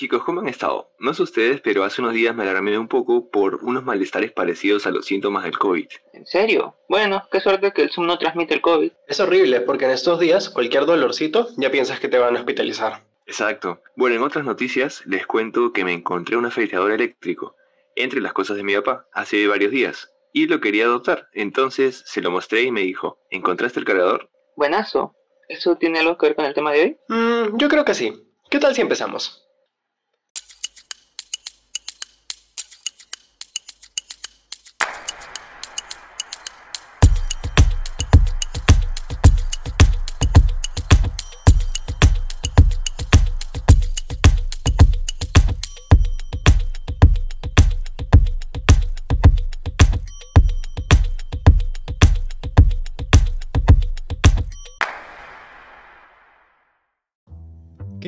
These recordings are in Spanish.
Chicos, ¿cómo han estado? No sé ustedes, pero hace unos días me alarmé un poco por unos malestares parecidos a los síntomas del COVID. ¿En serio? Bueno, qué suerte que el Zoom no transmite el COVID. Es horrible porque en estos días cualquier dolorcito ya piensas que te van a hospitalizar. Exacto. Bueno, en otras noticias les cuento que me encontré un afeitador eléctrico entre las cosas de mi papá hace varios días y lo quería adoptar. Entonces se lo mostré y me dijo, ¿encontraste el cargador? Buenazo. ¿Eso tiene algo que ver con el tema de hoy? Mm, yo creo que sí. ¿Qué tal si empezamos?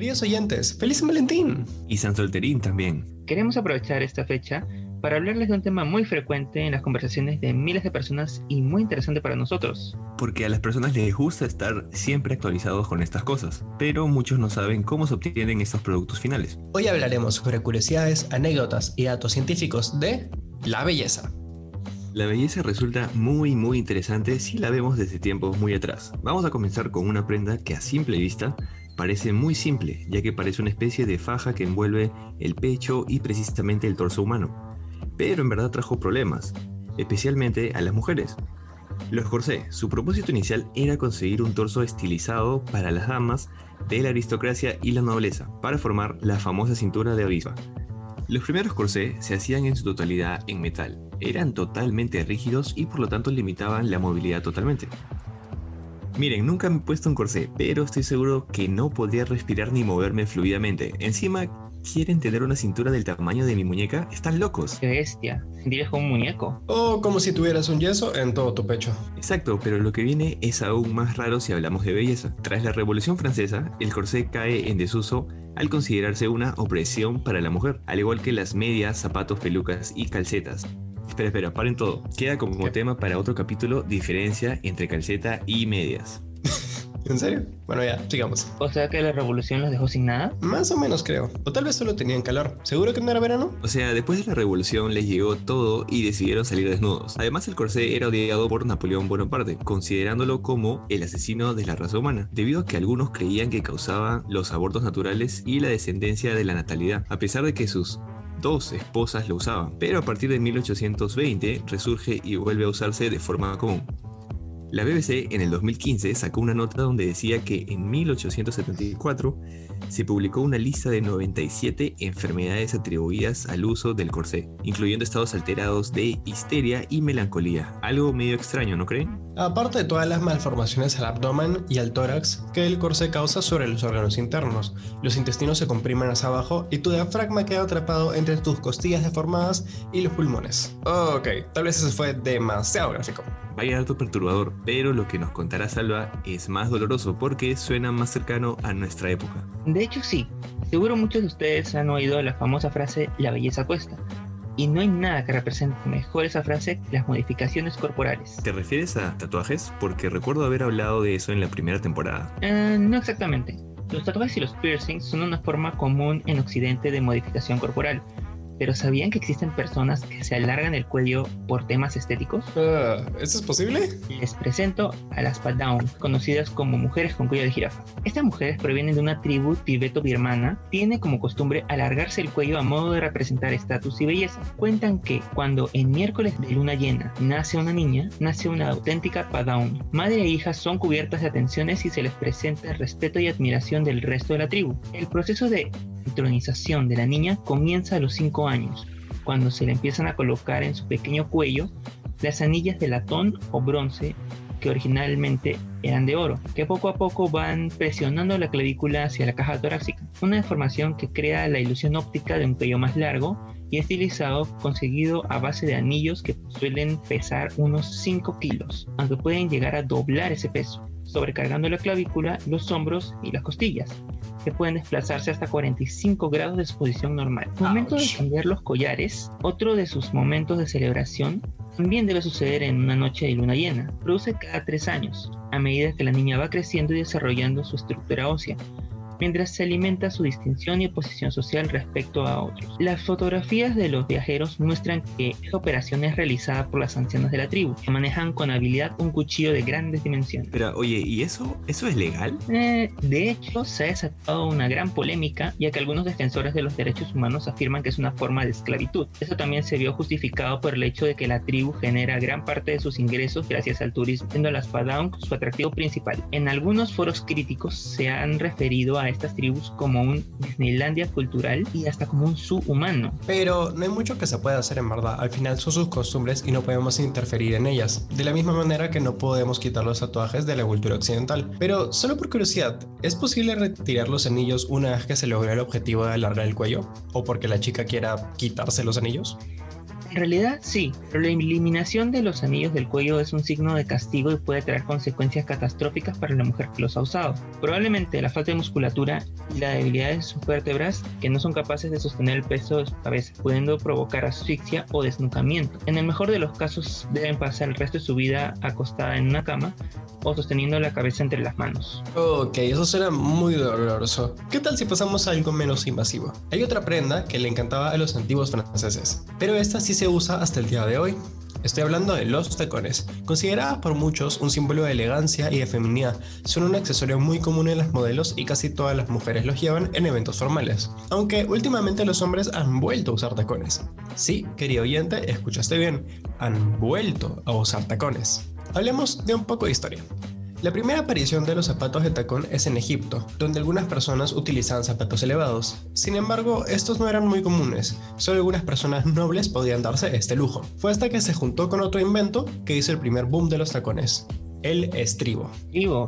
Queridos oyentes, ¡Feliz San Valentín! Y San Solterín también. Queremos aprovechar esta fecha para hablarles de un tema muy frecuente en las conversaciones de miles de personas y muy interesante para nosotros. Porque a las personas les gusta estar siempre actualizados con estas cosas, pero muchos no saben cómo se obtienen estos productos finales. Hoy hablaremos sobre curiosidades, anécdotas y datos científicos de la belleza. La belleza resulta muy muy interesante si la vemos desde tiempos muy atrás. Vamos a comenzar con una prenda que a simple vista parece muy simple, ya que parece una especie de faja que envuelve el pecho y precisamente el torso humano. Pero en verdad trajo problemas, especialmente a las mujeres. Los corsés, su propósito inicial era conseguir un torso estilizado para las damas de la aristocracia y la nobleza, para formar la famosa cintura de avispa. Los primeros corsés se hacían en su totalidad en metal, eran totalmente rígidos y por lo tanto limitaban la movilidad totalmente. Miren, nunca me he puesto un corsé, pero estoy seguro que no podría respirar ni moverme fluidamente. Encima, ¿quieren tener una cintura del tamaño de mi muñeca? Están locos. Qué bestia, sentirías como un muñeco. O como si tuvieras un yeso en todo tu pecho. Exacto, pero lo que viene es aún más raro si hablamos de belleza. Tras la Revolución Francesa, el corsé cae en desuso al considerarse una opresión para la mujer, al igual que las medias, zapatos, pelucas y calcetas. Espera, espera, paren todo. Queda como tema para otro capítulo diferencia entre calceta y medias. ¿En serio? Bueno, ya, sigamos. O sea que la revolución los dejó sin nada. Más o menos creo. O tal vez solo tenían calor. ¿Seguro que no era verano? O sea, después de la revolución les llegó todo y decidieron salir desnudos. Además, el corsé era odiado por Napoleón Bonaparte, considerándolo como el asesino de la raza humana, debido a que algunos creían que causaba los abortos naturales y la descendencia de la natalidad, a pesar de que sus dos esposas lo usaban, pero a partir de 1820 resurge y vuelve a usarse de forma común. La BBC en el 2015 sacó una nota donde decía que en 1874 se publicó una lista de 97 enfermedades atribuidas al uso del corsé, incluyendo estados alterados de histeria y melancolía. Algo medio extraño, ¿no creen? Aparte de todas las malformaciones al abdomen y al tórax que el corsé causa sobre los órganos internos, los intestinos se comprimen hacia abajo y tu diafragma queda atrapado entre tus costillas deformadas y los pulmones. Ok, tal vez eso fue demasiado gráfico. Vaya dato perturbador, pero lo que nos contará Salva es más doloroso porque suena más cercano a nuestra época. De hecho, sí. Seguro muchos de ustedes han oído la famosa frase la belleza cuesta. Y no hay nada que represente mejor esa frase que las modificaciones corporales. ¿Te refieres a tatuajes? Porque recuerdo haber hablado de eso en la primera temporada. Eh, no exactamente. Los tatuajes y los piercings son una forma común en Occidente de modificación corporal, pero ¿sabían que existen personas que se alargan el cuello por temas estéticos? Uh, ¿Eso es posible? Les presento a las Padawn, conocidas como mujeres con cuello de jirafa. Estas mujeres provienen de una tribu tibeto-birmana, tiene como costumbre alargarse el cuello a modo de representar estatus y belleza. Cuentan que cuando en miércoles de luna llena nace una niña, nace una auténtica Padawn. Madre e hija son cubiertas de atenciones y se les presenta respeto y admiración del resto de la tribu. El proceso de entronización de la niña comienza a los 5 años, cuando se le empiezan a colocar en su pequeño cuello las anillas de latón o bronce que originalmente eran de oro, que poco a poco van presionando la clavícula hacia la caja torácica, una deformación que crea la ilusión óptica de un cuello más largo y estilizado conseguido a base de anillos que suelen pesar unos 5 kilos, aunque pueden llegar a doblar ese peso, sobrecargando la clavícula, los hombros y las costillas, que pueden desplazarse hasta 45 grados de exposición normal. Momento de cambiar los collares, otro de sus momentos de celebración, también debe suceder en una noche de luna llena. Produce cada tres años, a medida que la niña va creciendo y desarrollando su estructura ósea. Mientras se alimenta su distinción y posición social respecto a otros. Las fotografías de los viajeros muestran que esta operación es realizada por las ancianas de la tribu, que manejan con habilidad un cuchillo de grandes dimensiones. Pero oye, ¿y eso, eso es legal? Eh, de hecho, se ha desatado una gran polémica, ya que algunos defensores de los derechos humanos afirman que es una forma de esclavitud. Eso también se vio justificado por el hecho de que la tribu genera gran parte de sus ingresos gracias al turismo, siendo las Padang su atractivo principal. En algunos foros críticos se han referido a estas tribus como un Disneylandia cultural y hasta como un subhumano. Pero no hay mucho que se pueda hacer en verdad, al final son sus costumbres y no podemos interferir en ellas, de la misma manera que no podemos quitar los tatuajes de la cultura occidental. Pero solo por curiosidad, ¿es posible retirar los anillos una vez que se logra el objetivo de alargar el cuello? ¿O porque la chica quiera quitarse los anillos? En realidad sí, pero la eliminación de los anillos del cuello es un signo de castigo y puede traer consecuencias catastróficas para la mujer que los ha usado. Probablemente la falta de musculatura y la debilidad de sus vértebras que no son capaces de sostener el peso de su cabeza, pudiendo provocar asfixia o desnucamiento. En el mejor de los casos deben pasar el resto de su vida acostada en una cama o sosteniendo la cabeza entre las manos. Ok, eso suena muy doloroso. ¿Qué tal si pasamos a algo menos invasivo? Hay otra prenda que le encantaba a los antiguos franceses, pero esta sí se usa hasta el día de hoy. Estoy hablando de los tacones. Consideradas por muchos un símbolo de elegancia y de feminidad, son un accesorio muy común en las modelos y casi todas las mujeres los llevan en eventos formales. Aunque últimamente los hombres han vuelto a usar tacones. Sí, querido oyente, escuchaste bien, han vuelto a usar tacones. Hablemos de un poco de historia. La primera aparición de los zapatos de tacón es en Egipto, donde algunas personas utilizaban zapatos elevados. Sin embargo, estos no eran muy comunes, solo algunas personas nobles podían darse este lujo. Fue hasta que se juntó con otro invento que hizo el primer boom de los tacones, el estribo.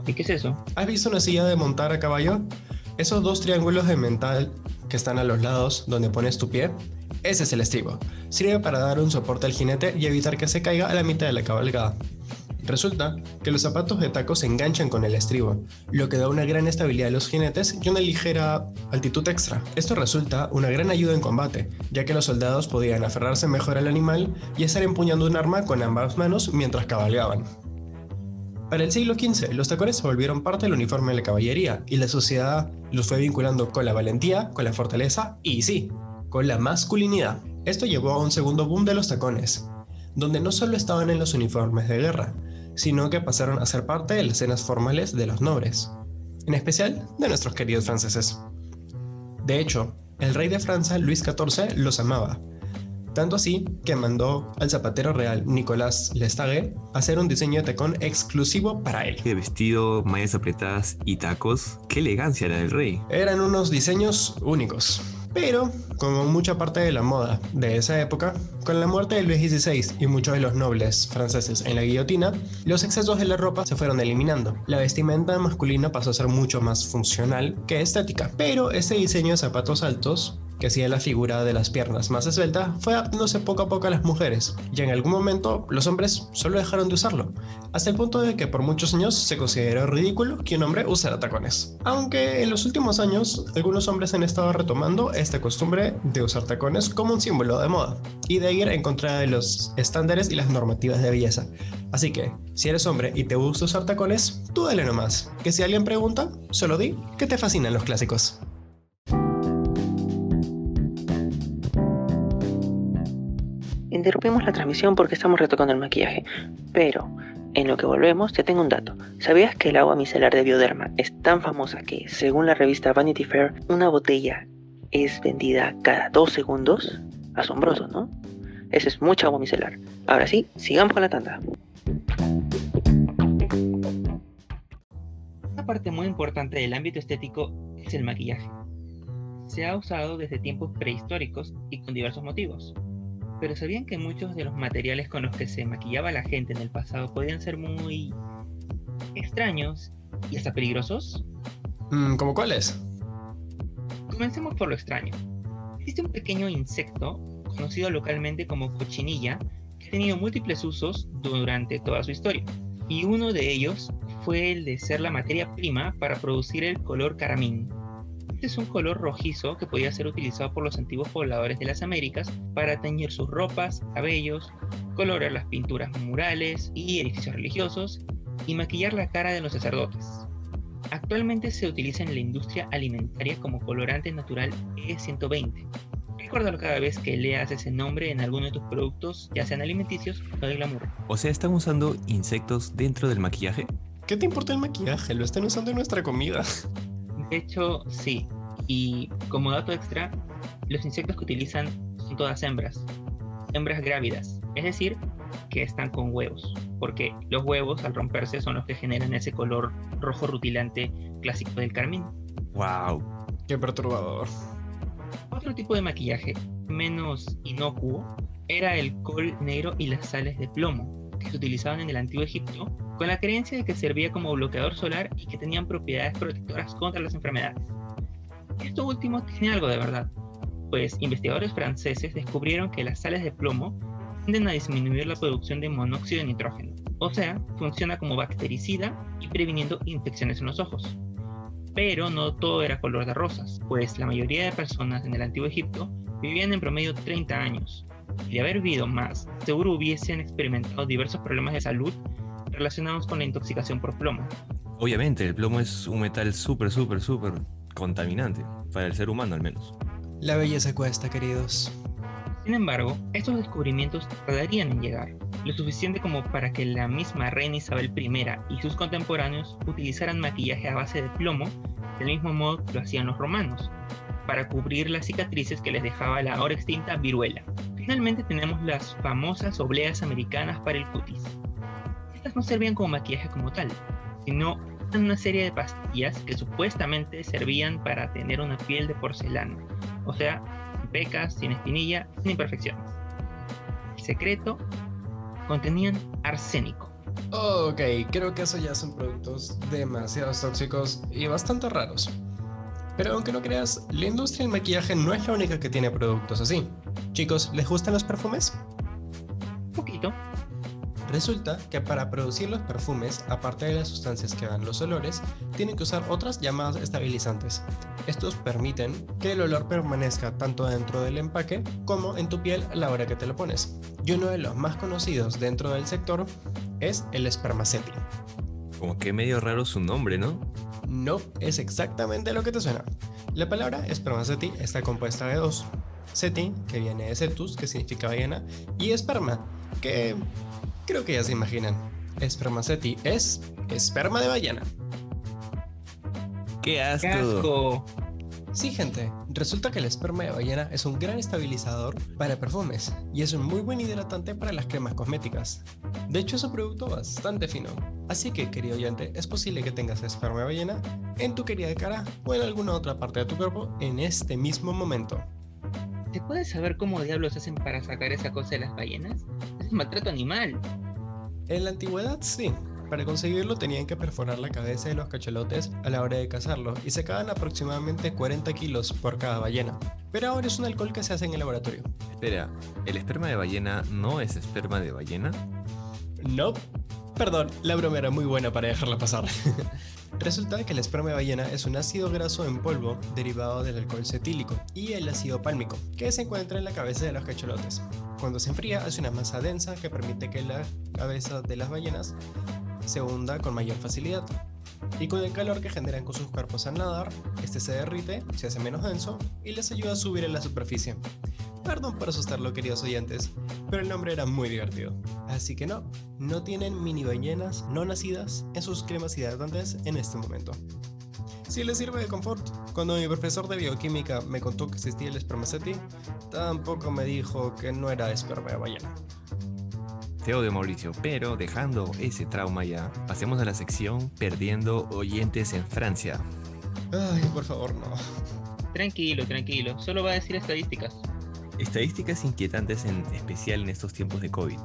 ¿Y qué es eso? ¿Has visto una silla de montar a caballo? Esos dos triángulos de metal que están a los lados donde pones tu pie, ese es el estribo. Sirve para dar un soporte al jinete y evitar que se caiga a la mitad de la cabalgada. Resulta que los zapatos de taco se enganchan con el estribo, lo que da una gran estabilidad a los jinetes y una ligera altitud extra. Esto resulta una gran ayuda en combate, ya que los soldados podían aferrarse mejor al animal y estar empuñando un arma con ambas manos mientras cabalgaban. Para el siglo XV, los tacones se volvieron parte del uniforme de la caballería y la sociedad los fue vinculando con la valentía, con la fortaleza y sí, con la masculinidad. Esto llevó a un segundo boom de los tacones, donde no solo estaban en los uniformes de guerra, sino que pasaron a ser parte de las escenas formales de los nobles, en especial de nuestros queridos franceses. De hecho, el rey de Francia, Luis XIV, los amaba, tanto así que mandó al zapatero real Nicolas Lestage hacer un diseño de tacón exclusivo para él. De vestido, mallas apretadas y tacos, qué elegancia era del rey. Eran unos diseños únicos. Pero, como mucha parte de la moda de esa época, con la muerte de Luis XVI y muchos de los nobles franceses en la guillotina, los excesos de la ropa se fueron eliminando. La vestimenta masculina pasó a ser mucho más funcional que estética. Pero ese diseño de zapatos altos que hacía la figura de las piernas más esbelta, fue adaptándose poco a poco a las mujeres, y en algún momento los hombres solo dejaron de usarlo, hasta el punto de que por muchos años se consideró ridículo que un hombre usara tacones. Aunque en los últimos años algunos hombres han estado retomando esta costumbre de usar tacones como un símbolo de moda, y de ir en contra de los estándares y las normativas de belleza. Así que, si eres hombre y te gusta usar tacones, tú dale nomás, que si alguien pregunta, solo di que te fascinan los clásicos. Interrumpimos la transmisión porque estamos retocando el maquillaje, pero en lo que volvemos te tengo un dato. ¿Sabías que el agua micelar de Bioderma es tan famosa que, según la revista Vanity Fair, una botella es vendida cada dos segundos? Asombroso, ¿no? Esa es mucha agua micelar. Ahora sí, sigamos con la tanda. Una parte muy importante del ámbito estético es el maquillaje. Se ha usado desde tiempos prehistóricos y con diversos motivos pero ¿sabían que muchos de los materiales con los que se maquillaba la gente en el pasado podían ser muy extraños y hasta peligrosos? Mm, ¿Cómo cuáles? Comencemos por lo extraño. Existe un pequeño insecto conocido localmente como cochinilla que ha tenido múltiples usos durante toda su historia. Y uno de ellos fue el de ser la materia prima para producir el color caramín, es un color rojizo que podía ser utilizado por los antiguos pobladores de las Américas para teñir sus ropas, cabellos, colorar las pinturas murales y edificios religiosos y maquillar la cara de los sacerdotes. Actualmente se utiliza en la industria alimentaria como colorante natural E120. Recuérdalo cada vez que leas ese nombre en alguno de tus productos, ya sean alimenticios o de glamour. O sea, ¿están usando insectos dentro del maquillaje? ¿Qué te importa el maquillaje? Lo están usando en nuestra comida. De hecho, sí. Y como dato extra, los insectos que utilizan son todas hembras. Hembras grávidas. Es decir, que están con huevos. Porque los huevos al romperse son los que generan ese color rojo rutilante clásico del carmín. ¡Wow! Qué perturbador. Otro tipo de maquillaje menos inocuo era el col negro y las sales de plomo, que se utilizaban en el antiguo Egipto con la creencia de que servía como bloqueador solar y que tenían propiedades protectoras contra las enfermedades. Esto último tiene algo de verdad, pues investigadores franceses descubrieron que las sales de plomo tienden a disminuir la producción de monóxido de nitrógeno, o sea, funciona como bactericida y previniendo infecciones en los ojos. Pero no todo era color de rosas, pues la mayoría de personas en el antiguo Egipto vivían en promedio 30 años, y de haber vivido más, seguro hubiesen experimentado diversos problemas de salud relacionados con la intoxicación por plomo. Obviamente, el plomo es un metal súper, súper, súper contaminante, para el ser humano al menos. La belleza cuesta, queridos. Sin embargo, estos descubrimientos tardarían en llegar, lo suficiente como para que la misma reina Isabel I y sus contemporáneos utilizaran maquillaje a base de plomo, del mismo modo que lo hacían los romanos, para cubrir las cicatrices que les dejaba la ahora extinta viruela. Finalmente tenemos las famosas obleas americanas para el cutis. Estas no servían como maquillaje como tal, sino una serie de pastillas que supuestamente servían para tener una piel de porcelana, o sea, sin pecas, sin espinilla, sin imperfecciones. El secreto contenían arsénico. Ok, creo que eso ya son productos demasiado tóxicos y bastante raros. Pero aunque no creas, la industria del maquillaje no es la única que tiene productos así. Chicos, ¿les gustan los perfumes? Un poquito. Resulta que para producir los perfumes, aparte de las sustancias que dan los olores, tienen que usar otras llamadas estabilizantes. Estos permiten que el olor permanezca tanto dentro del empaque como en tu piel a la hora que te lo pones. Y uno de los más conocidos dentro del sector es el spermaceti. Como que medio raro su nombre, ¿no? No, es exactamente lo que te suena. La palabra spermaceti está compuesta de dos. Seti, que viene de cetus, que significa ballena, y esperma, que creo que ya se imaginan. Spermaceti es esperma de ballena. ¡Qué asco! ¡Qué asco! Sí, gente, resulta que el esperma de ballena es un gran estabilizador para perfumes y es un muy buen hidratante para las cremas cosméticas. De hecho, es un producto bastante fino. Así que, querido oyente, es posible que tengas esperma de ballena en tu querida cara o en alguna otra parte de tu cuerpo en este mismo momento. ¿Se puede saber cómo diablos hacen para sacar esa cosa de las ballenas? Maltrato animal. En la antigüedad, sí. Para conseguirlo tenían que perforar la cabeza de los cachalotes a la hora de cazarlo y sacaban aproximadamente 40 kilos por cada ballena. Pero ahora es un alcohol que se hace en el laboratorio. Espera, ¿el esperma de ballena no es esperma de ballena? No. Perdón, la broma era muy buena para dejarla pasar. Resulta que el esperma de ballena es un ácido graso en polvo derivado del alcohol cetílico y el ácido pálmico, que se encuentra en la cabeza de los cachalotes. Cuando se enfría hace una masa densa que permite que la cabeza de las ballenas se hunda con mayor facilidad. Y con el calor que generan con sus cuerpos al nadar, este se derrite, se hace menos denso y les ayuda a subir a la superficie. Perdón por asustarlo, queridos oyentes, pero el nombre era muy divertido. Así que no, no tienen mini ballenas no nacidas en sus cremas hidratantes en este momento. Si les sirve de confort, cuando mi profesor de bioquímica me contó que existía el spermaceti, tampoco me dijo que no era esperma de ballena. Te odio Mauricio, pero dejando ese trauma ya, pasemos a la sección Perdiendo oyentes en Francia. Ay, por favor, no. Tranquilo, tranquilo. Solo va a decir estadísticas. Estadísticas inquietantes en especial en estos tiempos de COVID.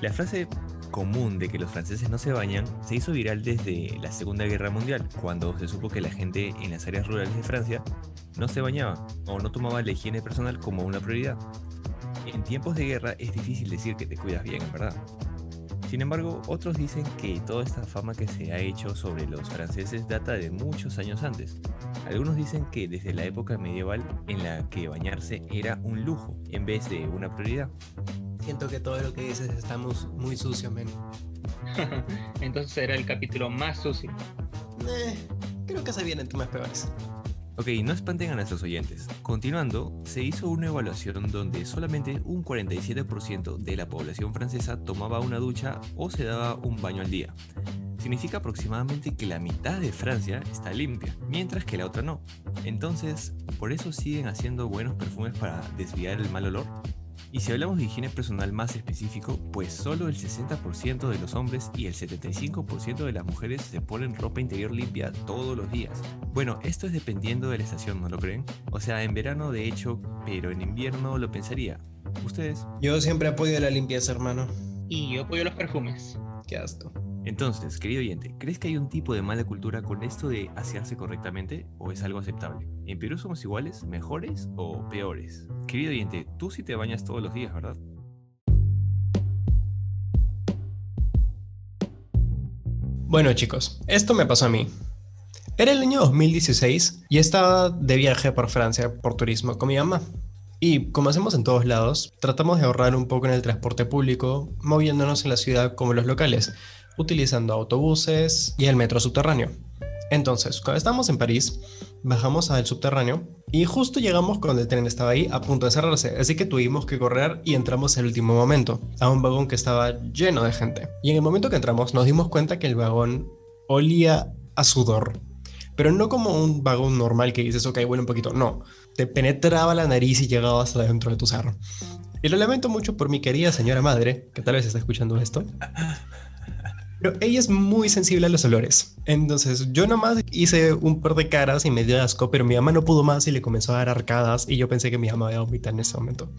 La frase común de que los franceses no se bañan se hizo viral desde la Segunda Guerra Mundial, cuando se supo que la gente en las áreas rurales de Francia no se bañaba o no tomaba la higiene personal como una prioridad. En tiempos de guerra es difícil decir que te cuidas bien, ¿verdad? Sin embargo, otros dicen que toda esta fama que se ha hecho sobre los franceses data de muchos años antes. Algunos dicen que desde la época medieval en la que bañarse era un lujo en vez de una prioridad. Siento que todo lo que dices está muy, muy sucio, men. Entonces será el capítulo más sucio. Eh, creo que se vienen temas peores. Ok, no espanten a nuestros oyentes. Continuando, se hizo una evaluación donde solamente un 47% de la población francesa tomaba una ducha o se daba un baño al día. Significa aproximadamente que la mitad de Francia está limpia, mientras que la otra no. Entonces, ¿por eso siguen haciendo buenos perfumes para desviar el mal olor? Y si hablamos de higiene personal más específico, pues solo el 60% de los hombres y el 75% de las mujeres se ponen ropa interior limpia todos los días. Bueno, esto es dependiendo de la estación, ¿no lo creen? O sea, en verano de hecho, pero en invierno lo pensaría. ¿Ustedes? Yo siempre apoyo la limpieza, hermano. Y yo apoyo los perfumes. Qué asco. Entonces, querido oyente, ¿crees que hay un tipo de mala cultura con esto de asearse correctamente o es algo aceptable? ¿En Perú somos iguales, mejores o peores? Querido oyente, tú sí te bañas todos los días, ¿verdad? Bueno chicos, esto me pasó a mí. Era el año 2016 y estaba de viaje por Francia por turismo con mi mamá. Y como hacemos en todos lados, tratamos de ahorrar un poco en el transporte público, moviéndonos en la ciudad como los locales, utilizando autobuses y el metro subterráneo. Entonces, cuando estábamos en París, bajamos al subterráneo y justo llegamos cuando el tren estaba ahí a punto de cerrarse, así que tuvimos que correr y entramos en el último momento, a un vagón que estaba lleno de gente. Y en el momento que entramos nos dimos cuenta que el vagón olía a sudor, pero no como un vagón normal que dices, ok, huele un poquito, no, te penetraba la nariz y llegaba hasta dentro de tu sarro. Y lo lamento mucho por mi querida señora madre, que tal vez está escuchando esto. Pero ella es muy sensible a los olores. Entonces yo nomás hice un par de caras y me dio asco, pero mi mamá no pudo más y le comenzó a dar arcadas y yo pensé que mi mamá iba a en ese momento.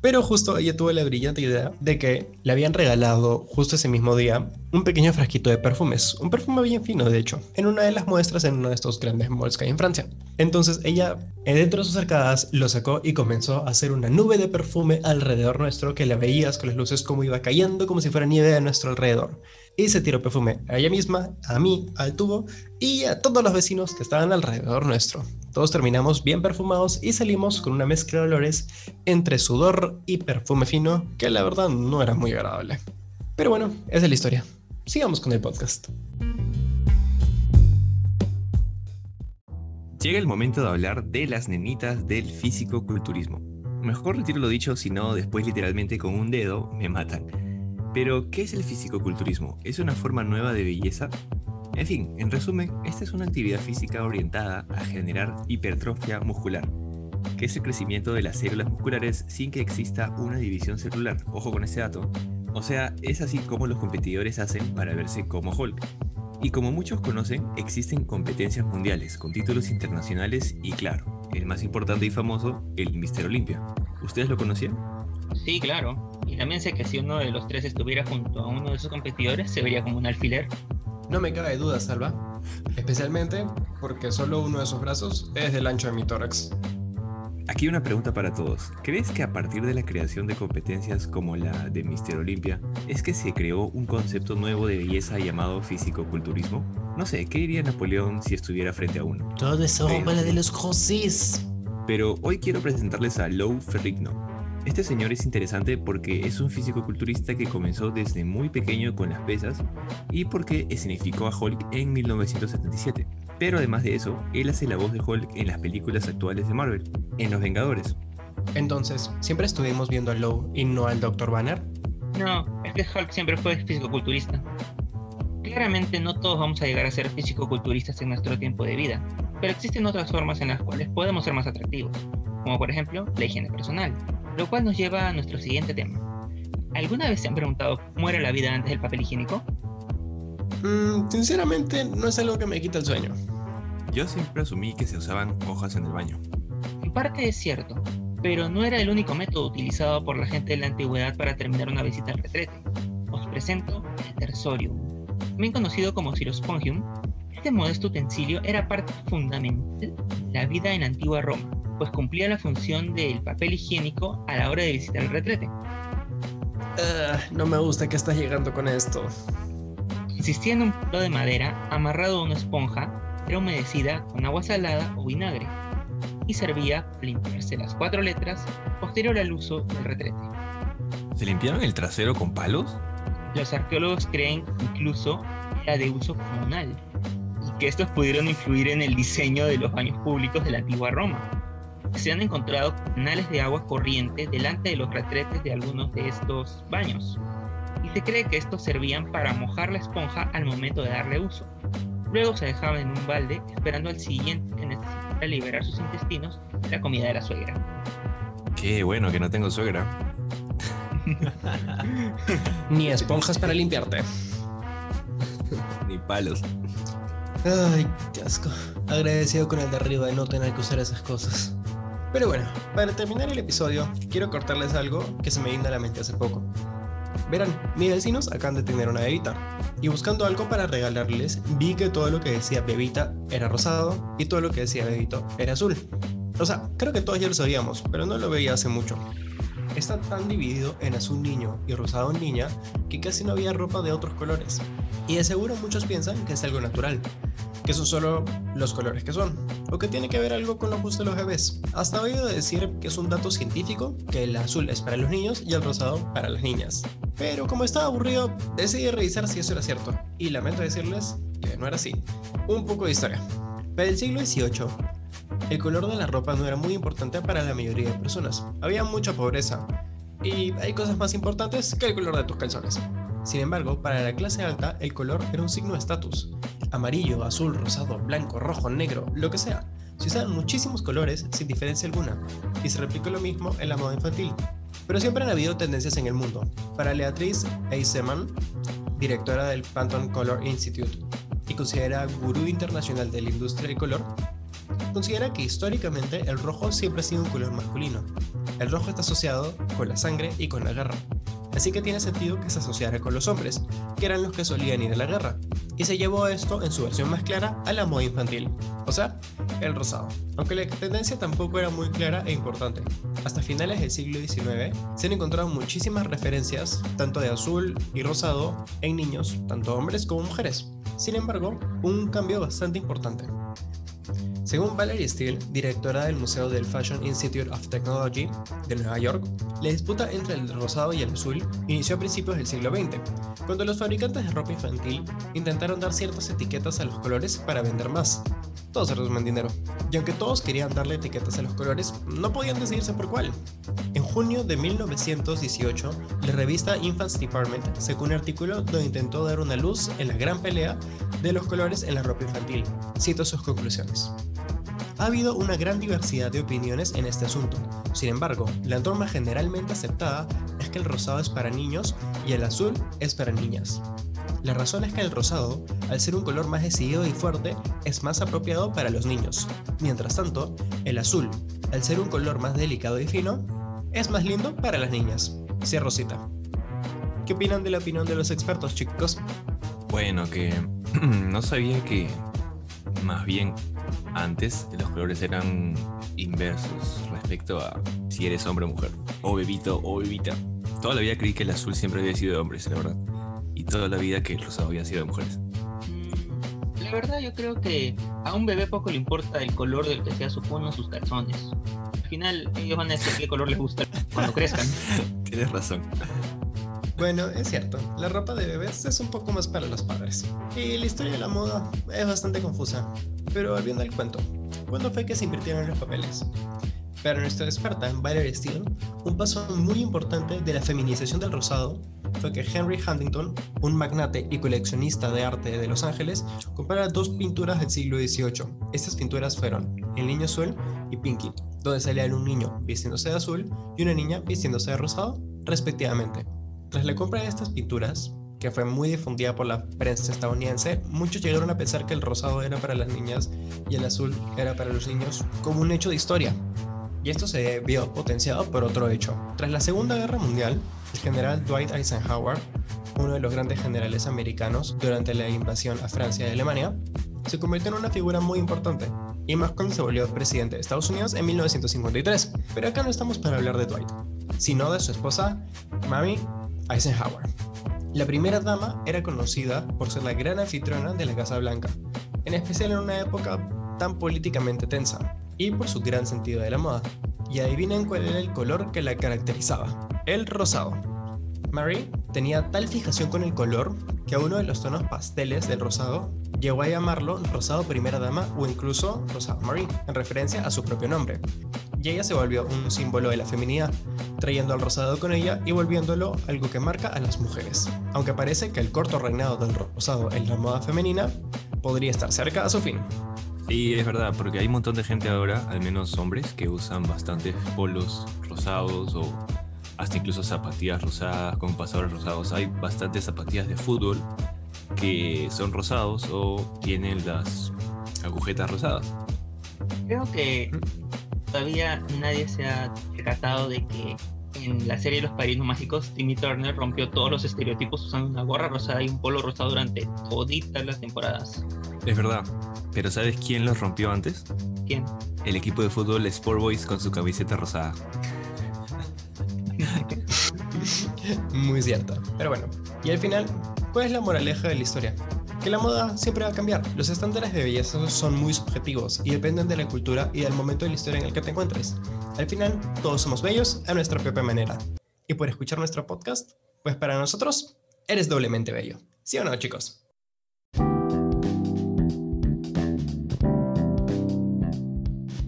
Pero justo ella tuvo la brillante idea de que le habían regalado justo ese mismo día un pequeño frasquito de perfumes, un perfume bien fino de hecho, en una de las muestras en uno de estos grandes malls que hay en Francia. Entonces ella, eh, dentro de sus arcadas, lo sacó y comenzó a hacer una nube de perfume alrededor nuestro que la veías con las luces como iba cayendo como si fuera nieve a nuestro alrededor. Y se tiró perfume a ella misma, a mí, al tubo y a todos los vecinos que estaban alrededor nuestro. Todos terminamos bien perfumados y salimos con una mezcla de olores entre sudor y perfume fino que la verdad no era muy agradable. Pero bueno, esa es la historia. Sigamos con el podcast. Llega el momento de hablar de las nenitas del físico-culturismo. Mejor retiro lo dicho, si no, después literalmente con un dedo me matan. Pero, ¿qué es el físico-culturismo? ¿Es una forma nueva de belleza? En fin, en resumen, esta es una actividad física orientada a generar hipertrofia muscular, que es el crecimiento de las células musculares sin que exista una división celular. Ojo con ese dato. O sea, es así como los competidores hacen para verse como Hulk. Y como muchos conocen, existen competencias mundiales con títulos internacionales y claro, el más importante y famoso, el Mister Olympia. ¿Ustedes lo conocían? Sí, claro. Y también sé que si uno de los tres estuviera junto a uno de sus competidores, se vería como un alfiler. No me cabe duda, Salva. Especialmente porque solo uno de sus brazos es del ancho de mi tórax. Aquí una pregunta para todos. ¿Crees que a partir de la creación de competencias como la de Mister Olympia, es que se creó un concepto nuevo de belleza llamado físico-culturismo? No sé, ¿qué diría Napoleón si estuviera frente a uno? Todo es obra de los Josés. Pero hoy quiero presentarles a Lou Ferrigno, este señor es interesante porque es un físico-culturista que comenzó desde muy pequeño con las pesas y porque escenificó a Hulk en 1977. Pero además de eso, él hace la voz de Hulk en las películas actuales de Marvel, en Los Vengadores. Entonces, ¿siempre estuvimos viendo a Lowe y no al Dr. Banner? No, es que Hulk siempre fue físico-culturista. Claramente no todos vamos a llegar a ser físico-culturistas en nuestro tiempo de vida, pero existen otras formas en las cuales podemos ser más atractivos, como por ejemplo la higiene personal, lo cual nos lleva a nuestro siguiente tema. ¿Alguna vez se han preguntado cómo era la vida antes del papel higiénico? Mm, sinceramente, no es algo que me quita el sueño. Yo siempre asumí que se usaban hojas en el baño. En parte es cierto, pero no era el único método utilizado por la gente de la antigüedad para terminar una visita al retrete. Os presento el tersorium, también conocido como Cirospongium. Este modesto utensilio era parte fundamental de la vida en antigua Roma pues cumplía la función del papel higiénico a la hora de visitar el retrete. Ah, no me gusta que estás llegando con esto. Consistía en un palo de madera amarrado a una esponja, era humedecida con agua salada o vinagre, y servía para limpiarse las cuatro letras posterior al uso del retrete. ¿Se limpiaron el trasero con palos? Los arqueólogos creen que incluso era de uso comunal, y que estos pudieron influir en el diseño de los baños públicos de la antigua Roma. Se han encontrado canales de agua corriente delante de los retretes de algunos de estos baños, y se cree que estos servían para mojar la esponja al momento de darle uso. Luego se dejaba en un balde esperando al siguiente que necesitara liberar sus intestinos de la comida de la suegra. Qué bueno que no tengo suegra. Ni esponjas para limpiarte. Ni palos. Ay, qué asco. Agradecido con el de arriba de no tener que usar esas cosas. Pero bueno, para terminar el episodio, quiero cortarles algo que se me vino a la mente hace poco. Verán, mis vecinos acaban de tener una bebita, y buscando algo para regalarles, vi que todo lo que decía bebita era rosado y todo lo que decía bebito era azul. O sea, creo que todos ya lo sabíamos, pero no lo veía hace mucho. Está tan dividido en azul niño y rosado niña que casi no había ropa de otros colores. Y de seguro muchos piensan que es algo natural, que son solo los colores que son, o que tiene que ver algo con los gustos de los bebés. Hasta oído decir que es un dato científico, que el azul es para los niños y el rosado para las niñas. Pero como estaba aburrido, decidí revisar si eso era cierto, y lamento decirles que no era así. Un poco de historia. Para el siglo XVIII, el color de la ropa no era muy importante para la mayoría de personas. Había mucha pobreza, y hay cosas más importantes que el color de tus calzones. Sin embargo, para la clase alta, el color era un signo de estatus. Amarillo, azul, rosado, blanco, rojo, negro, lo que sea. Se usaban muchísimos colores sin diferencia alguna, y se replicó lo mismo en la moda infantil. Pero siempre han habido tendencias en el mundo. Para Beatriz Eiseman, directora del Pantone Color Institute y considerada gurú internacional de la industria del color, considera que históricamente el rojo siempre ha sido un color masculino. El rojo está asociado con la sangre y con la guerra, así que tiene sentido que se asociara con los hombres, que eran los que solían ir a la guerra, y se llevó esto en su versión más clara a la moda infantil, o sea, el rosado. Aunque la tendencia tampoco era muy clara e importante. Hasta finales del siglo XIX se han encontrado muchísimas referencias, tanto de azul y rosado, en niños, tanto hombres como mujeres. Sin embargo, un cambio bastante importante. Según Valerie Steele, directora del Museo del Fashion Institute of Technology de Nueva York, la disputa entre el rosado y el azul inició a principios del siglo XX, cuando los fabricantes de ropa infantil intentaron dar ciertas etiquetas a los colores para vender más. Todos se dinero. Y aunque todos querían darle etiquetas a los colores, no podían decidirse por cuál. En junio de 1918, la revista Infants Department sacó un artículo donde intentó dar una luz en la gran pelea de los colores en la ropa infantil. Cito sus conclusiones. Ha habido una gran diversidad de opiniones en este asunto. Sin embargo, la norma generalmente aceptada es que el rosado es para niños y el azul es para niñas. La razón es que el rosado, al ser un color más decidido y fuerte, es más apropiado para los niños. Mientras tanto, el azul, al ser un color más delicado y fino, es más lindo para las niñas. Cierro cita. ¿Qué opinan de la opinión de los expertos, chicos? Bueno, que no sabía que más bien antes los colores eran inversos respecto a si eres hombre o mujer, o bebito o bebita. Toda la vida creí que el azul siempre había sido de hombres, la verdad. Y toda la vida que el rosado había sido de mujeres. Mm, la verdad yo creo que a un bebé poco le importa el color del que sea su o sus calzones. Al final ellos van a decir qué color les gusta cuando crezcan. Tienes razón. Bueno, es cierto, la ropa de bebés es un poco más para los padres. Y la historia de la moda es bastante confusa. Pero volviendo al cuento, ¿cuándo fue que se invirtieron los papeles? Para nuestra experta, Valerie Steele, un paso muy importante de la feminización del rosado fue que Henry Huntington, un magnate y coleccionista de arte de Los Ángeles, comprara dos pinturas del siglo XVIII. Estas pinturas fueron El Niño Azul y Pinky, donde salían un niño vistiéndose de azul y una niña vistiéndose de rosado, respectivamente. Tras la compra de estas pinturas, que fue muy difundida por la prensa estadounidense, muchos llegaron a pensar que el rosado era para las niñas y el azul era para los niños como un hecho de historia. Y esto se vio potenciado por otro hecho. Tras la Segunda Guerra Mundial, el general Dwight Eisenhower, uno de los grandes generales americanos durante la invasión a Francia y Alemania, se convirtió en una figura muy importante, y más cuando se volvió presidente de Estados Unidos en 1953. Pero acá no estamos para hablar de Dwight, sino de su esposa, Mary Eisenhower. La primera dama era conocida por ser la gran anfitriona de la Casa Blanca, en especial en una época tan políticamente tensa, y por su gran sentido de la moda. Y adivinen cuál era el color que la caracterizaba, el rosado. Mary tenía tal fijación con el color que a uno de los tonos pasteles del rosado llegó a llamarlo rosado primera dama o incluso rosado Marie, en referencia a su propio nombre. Y ella se volvió un símbolo de la feminidad, trayendo al rosado con ella y volviéndolo algo que marca a las mujeres. Aunque parece que el corto reinado del rosado en la moda femenina podría estar cerca a su fin. Sí, es verdad, porque hay un montón de gente ahora, al menos hombres, que usan bastantes polos rosados o hasta incluso zapatillas rosadas con pasadores rosados. Hay bastantes zapatillas de fútbol que son rosados o tienen las agujetas rosadas. Creo que todavía nadie se ha percatado de que en la serie Los Padrinos Mágicos, Timmy Turner rompió todos los estereotipos usando una gorra rosada y un polo rosado durante toditas las temporadas. Es verdad, pero ¿sabes quién los rompió antes? ¿Quién? El equipo de fútbol Sport Boys con su camiseta rosada. Muy cierto. Pero bueno, y al final, ¿cuál es la moraleja de la historia? Que la moda siempre va a cambiar. Los estándares de belleza son muy subjetivos y dependen de la cultura y del momento de la historia en el que te encuentres. Al final, todos somos bellos a nuestra propia manera. Y por escuchar nuestro podcast, pues para nosotros, eres doblemente bello. ¿Sí o no, chicos?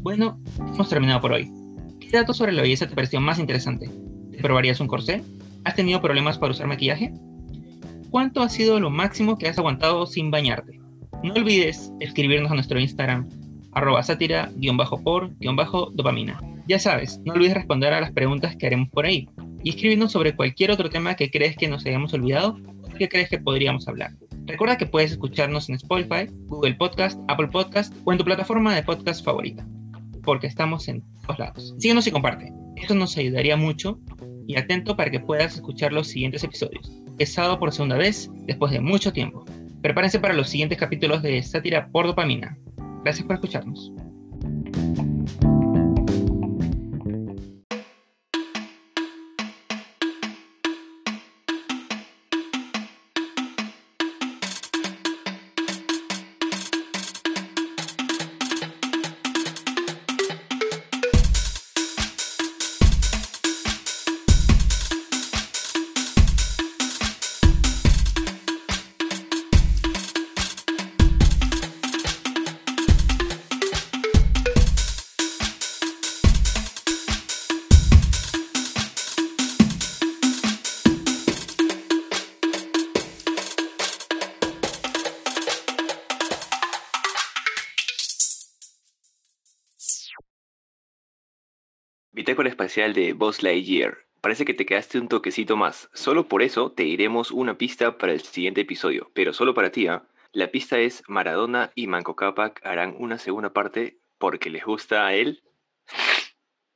Bueno, hemos terminado por hoy. ¿Qué dato sobre la belleza te pareció más interesante? ¿Te probarías un corsé? ¿Has tenido problemas para usar maquillaje? ¿Cuánto ha sido lo máximo que has aguantado sin bañarte? No olvides escribirnos a nuestro Instagram, arroba sátira-por-dopamina. Ya sabes, no olvides responder a las preguntas que haremos por ahí y escribirnos sobre cualquier otro tema que crees que nos hayamos olvidado o que crees que podríamos hablar. Recuerda que puedes escucharnos en Spotify, Google Podcast, Apple Podcast o en tu plataforma de podcast favorita, porque estamos en todos lados. Síguenos y comparte. Esto nos ayudaría mucho y atento para que puedas escuchar los siguientes episodios. Es sábado por segunda vez, después de mucho tiempo. Prepárense para los siguientes capítulos de Sátira por Dopamina. Gracias por escucharnos. Bitácora espacial de Buzz Lightyear. Parece que te quedaste un toquecito más. Solo por eso te iremos una pista para el siguiente episodio. Pero solo para ti, ¿ah? La pista es Maradona y Manco Cápac harán una segunda parte porque les gusta a él